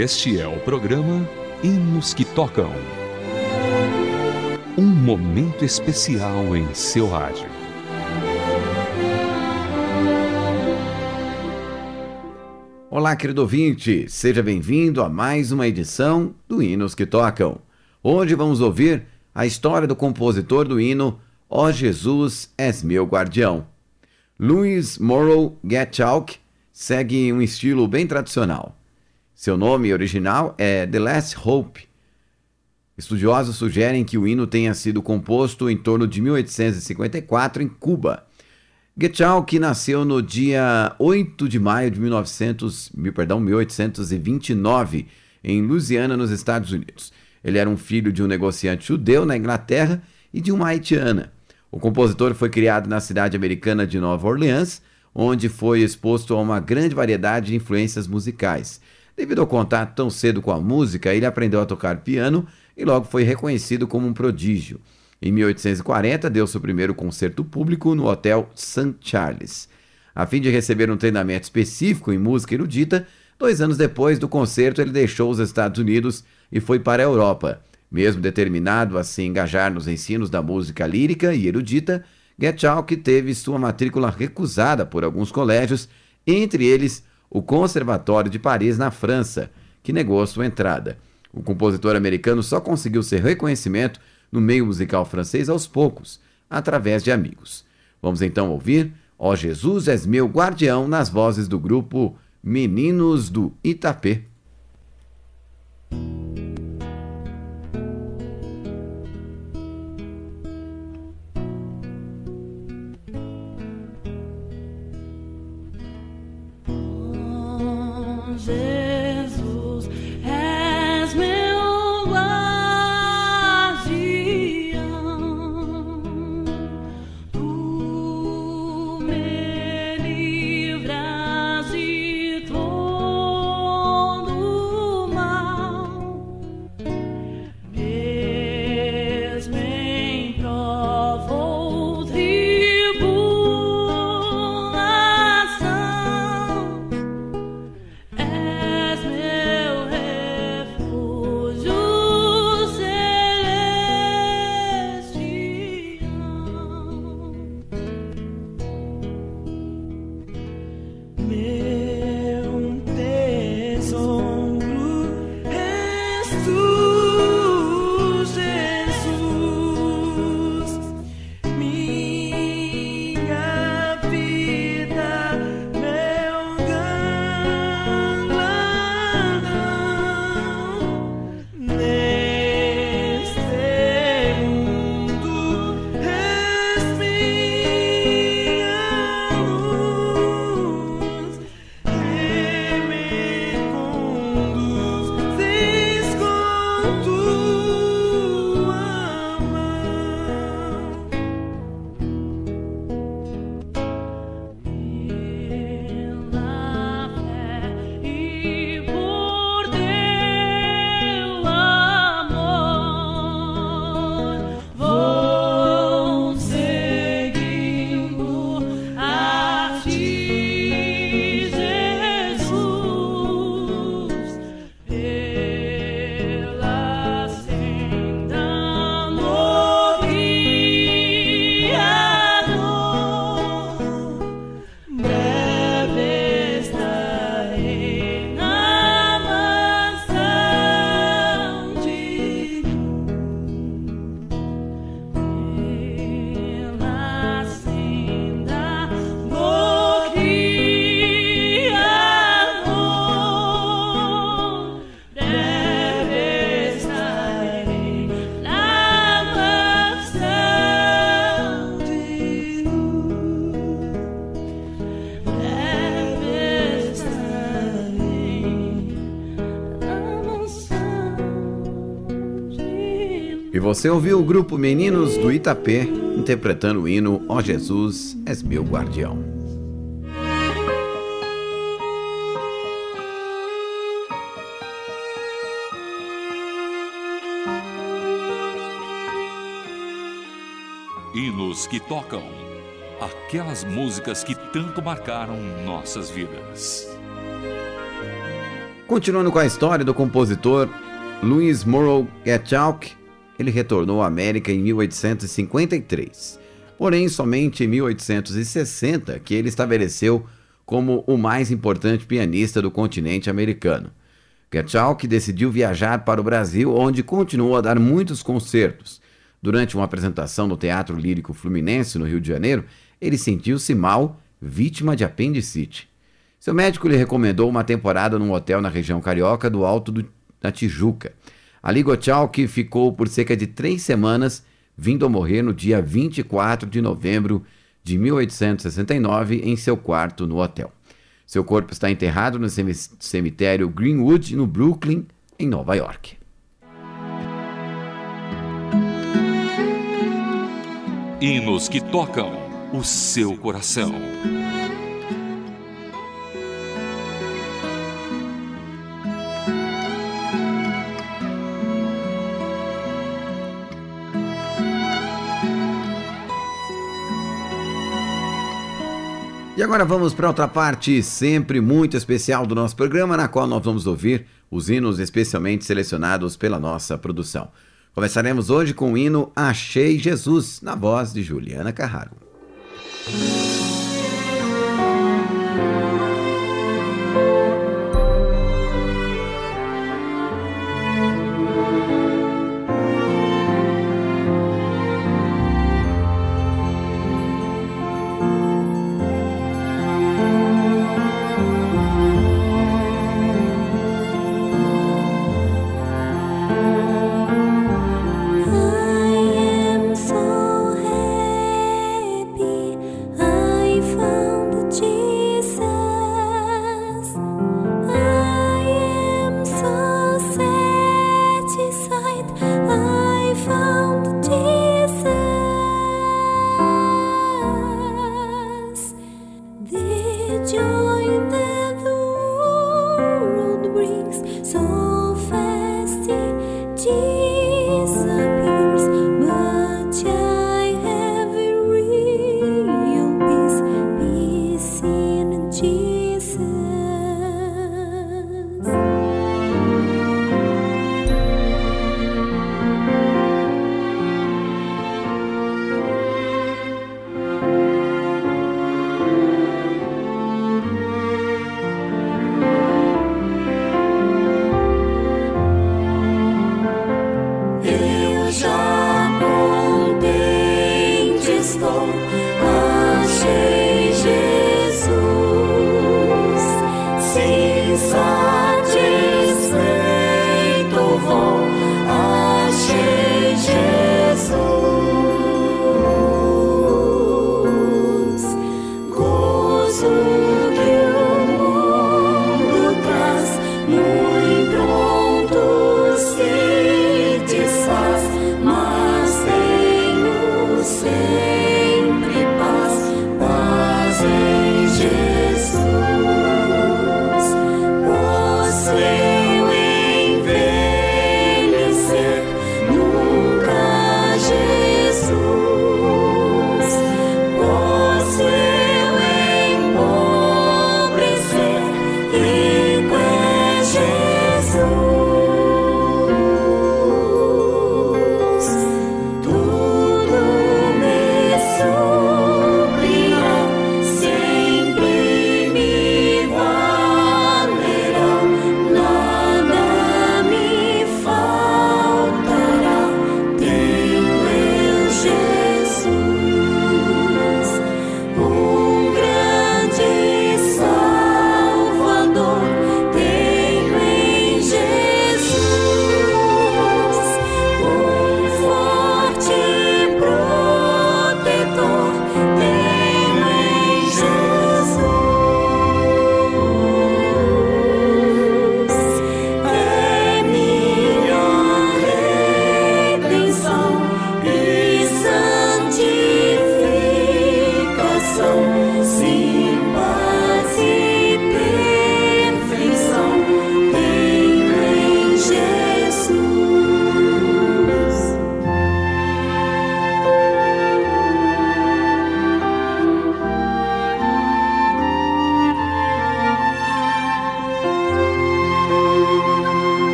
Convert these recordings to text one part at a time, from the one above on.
Este é o programa Hinos que Tocam. Um momento especial em seu rádio. Olá, querido ouvinte, seja bem-vindo a mais uma edição do Hinos que Tocam. Hoje vamos ouvir a história do compositor do hino Ó Jesus, és meu guardião. Louis Morrow Getchalk segue um estilo bem tradicional. Seu nome original é The Last Hope. Estudiosos sugerem que o hino tenha sido composto em torno de 1854 em Cuba. Getchalk nasceu no dia 8 de maio de 1900, perdão, 1829 em Louisiana, nos Estados Unidos. Ele era um filho de um negociante judeu na Inglaterra e de uma haitiana. O compositor foi criado na cidade americana de Nova Orleans, onde foi exposto a uma grande variedade de influências musicais. Devido ao contato tão cedo com a música, ele aprendeu a tocar piano e logo foi reconhecido como um prodígio. Em 1840, deu seu primeiro concerto público no Hotel St. Charles. A fim de receber um treinamento específico em música erudita, dois anos depois do concerto ele deixou os Estados Unidos e foi para a Europa. Mesmo determinado a se engajar nos ensinos da música lírica e erudita, Getchalk teve sua matrícula recusada por alguns colégios, entre eles o Conservatório de Paris, na França, que negou sua entrada. O compositor americano só conseguiu seu reconhecimento no meio musical francês aos poucos, através de amigos. Vamos então ouvir Ó Jesus és meu guardião nas vozes do grupo Meninos do Itapê. Você ouviu o grupo Meninos do Itapê interpretando o hino Ó oh Jesus, és meu guardião. Hinos que tocam aquelas músicas que tanto marcaram nossas vidas. Continuando com a história do compositor Louis Morrow Getchauck, ele retornou à América em 1853. Porém, somente em 1860 que ele estabeleceu como o mais importante pianista do continente americano. Getchauck decidiu viajar para o Brasil, onde continuou a dar muitos concertos. Durante uma apresentação no Teatro Lírico Fluminense, no Rio de Janeiro, ele sentiu-se mal, vítima de apendicite. Seu médico lhe recomendou uma temporada num hotel na região carioca do Alto do, da Tijuca. Ali Gottschalk ficou por cerca de três semanas, vindo a morrer no dia 24 de novembro de 1869 em seu quarto no hotel. Seu corpo está enterrado no cemitério Greenwood, no Brooklyn, em Nova York. Hinos que tocam o seu coração. E agora vamos para outra parte sempre muito especial do nosso programa, na qual nós vamos ouvir os hinos especialmente selecionados pela nossa produção. Começaremos hoje com o hino Achei Jesus, na voz de Juliana Carraro.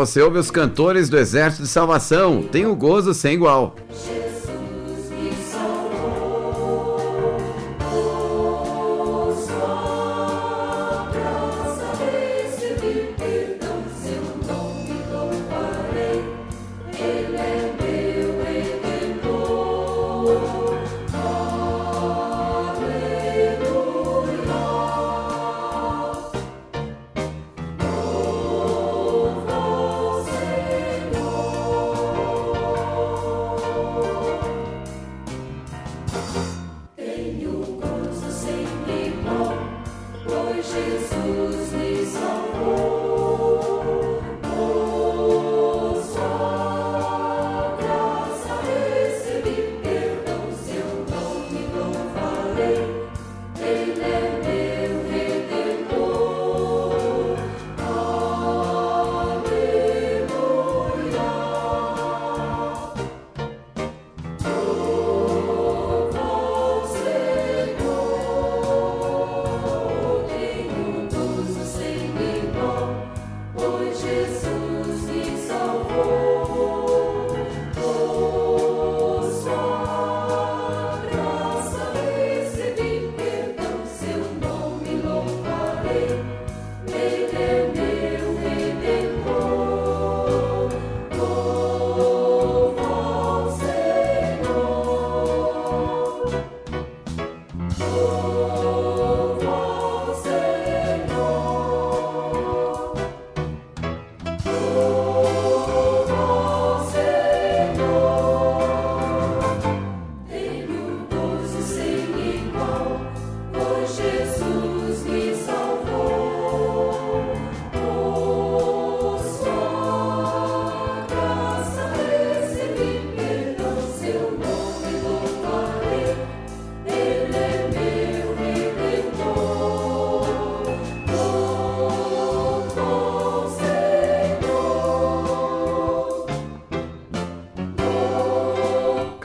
Você ouve os cantores do Exército de Salvação. Tem o gozo sem igual.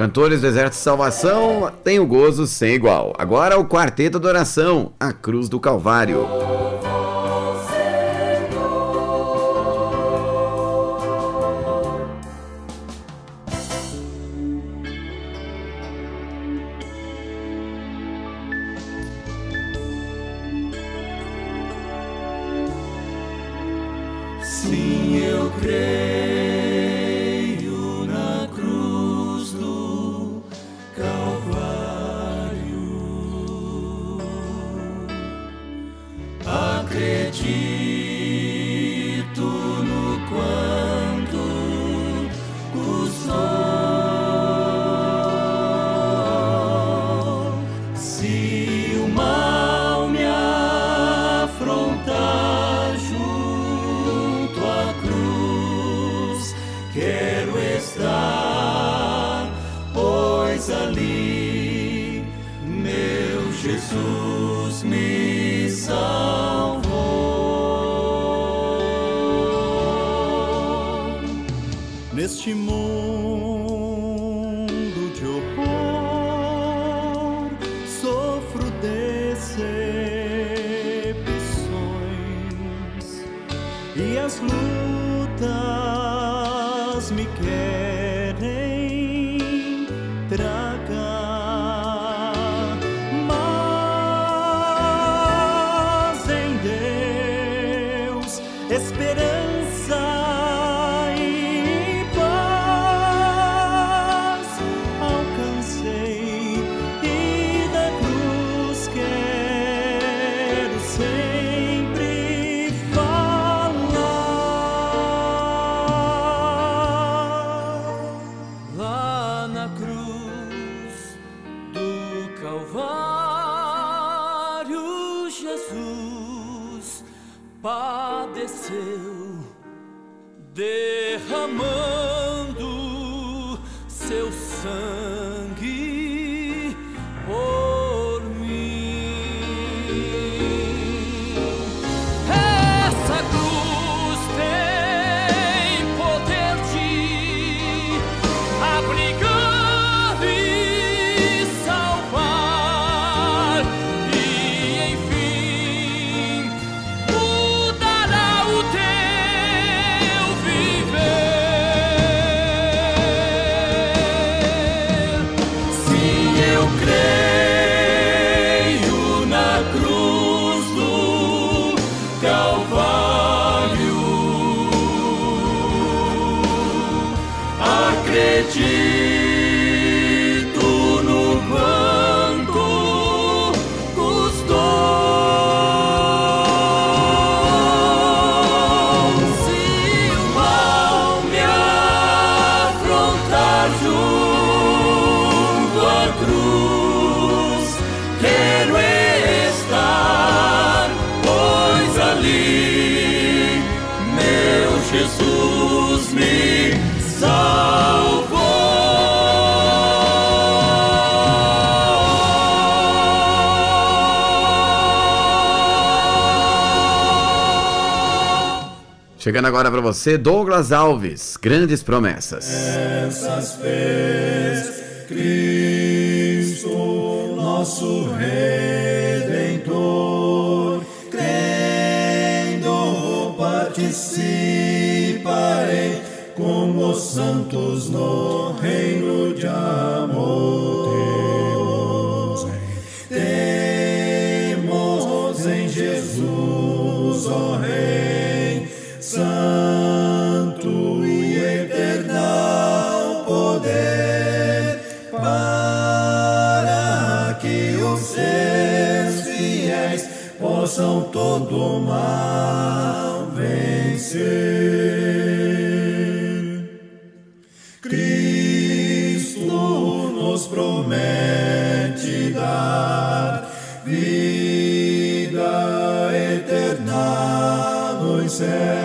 Cantores do Exército de Salvação tem o gozo sem igual. Agora o Quarteto da Oração, a Cruz do Calvário. Sim, eu creio Jesus me salvou. Neste mundo acredito Chegando agora para você, Douglas Alves, grandes promessas. Essas fez Cristo, nosso Redentor, crendo participarei com os santos no reino de amor. Temos em Jesus, ó Rei, santo e eternal poder, para que os seus fiéis possam todo mal vencer. Cristo nos promete dar vida eterna nos céus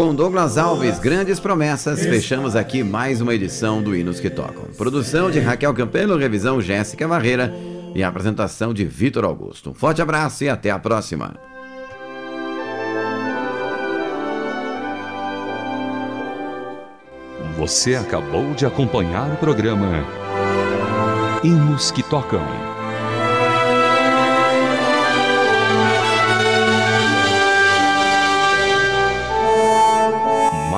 com Douglas Alves, grandes promessas, fechamos aqui mais uma edição do Hinos que Tocam. Produção de Raquel Campelo, revisão Jéssica Barreira e apresentação de Vitor Augusto. Um forte abraço e até a próxima. Você acabou de acompanhar o programa Hinos que Tocam.